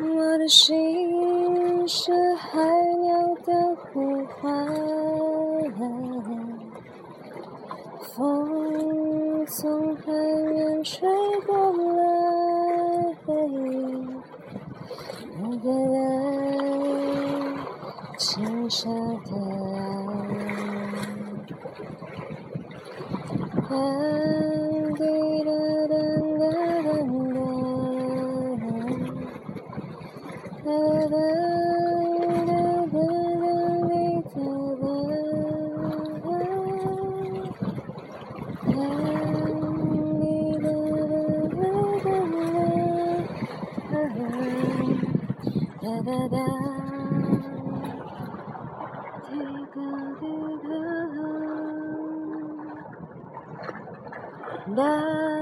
我的心是海鸟的呼唤，风从海面吹过来，那个人轻纱的爱。da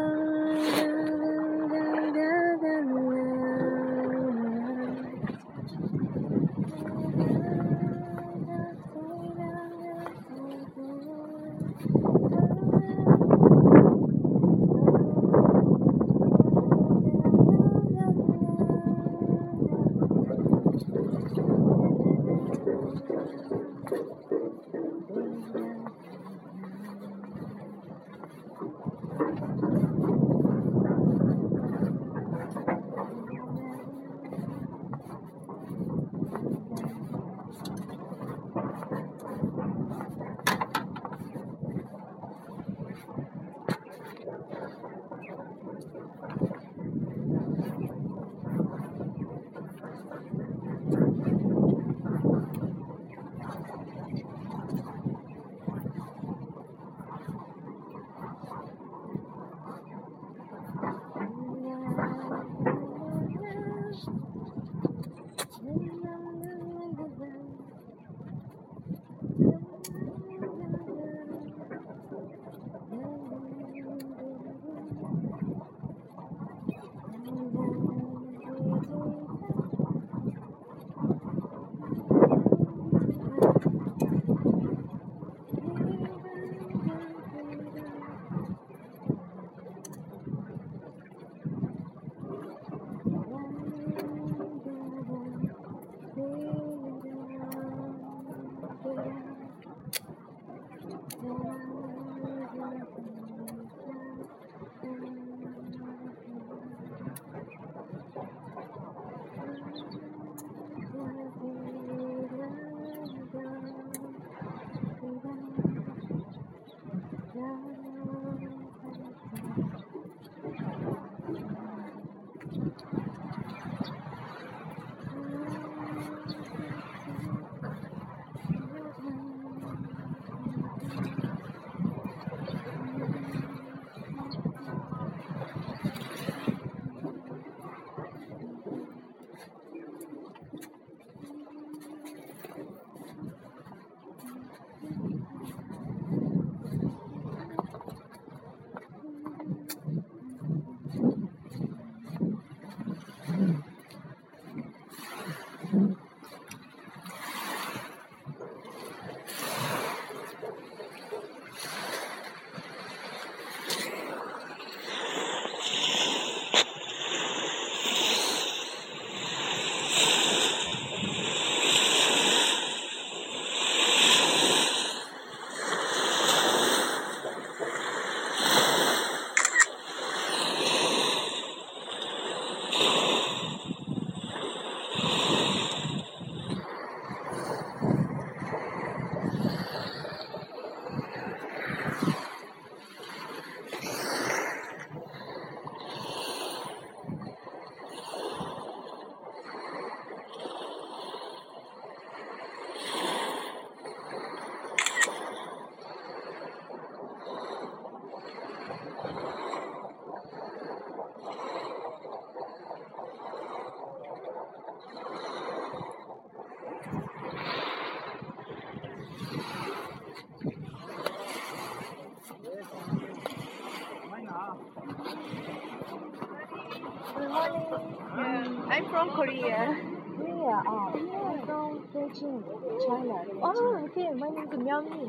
I'm from Korea. Korea, I'm from Beijing, China. Oh, okay. My name is Myungmi.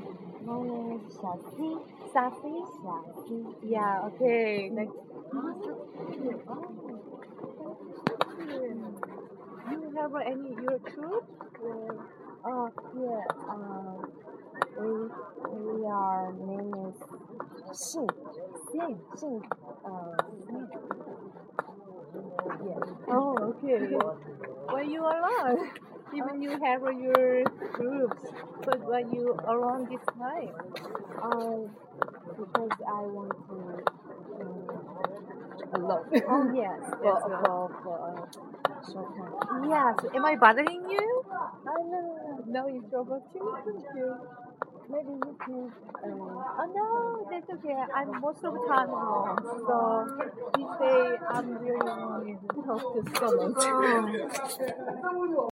My name is Shafi. Safi? Shafi. Yeah, okay. Like, you have any your troop? Oh, yeah. Um, we we are name is Xin. Sing. Xin. Uh, yeah. Okay. Why you alone? Even you have your groups, but why you alone this time? Um, because I want to. Um, Alone. oh yes, for right. for for a short time. Yes. Am I bothering you? I know. No, it's trouble too. Thank you. Maybe you can. Um, Oh no, that's okay. I'm most of the time alone. So you say I'm really. Talk to someone.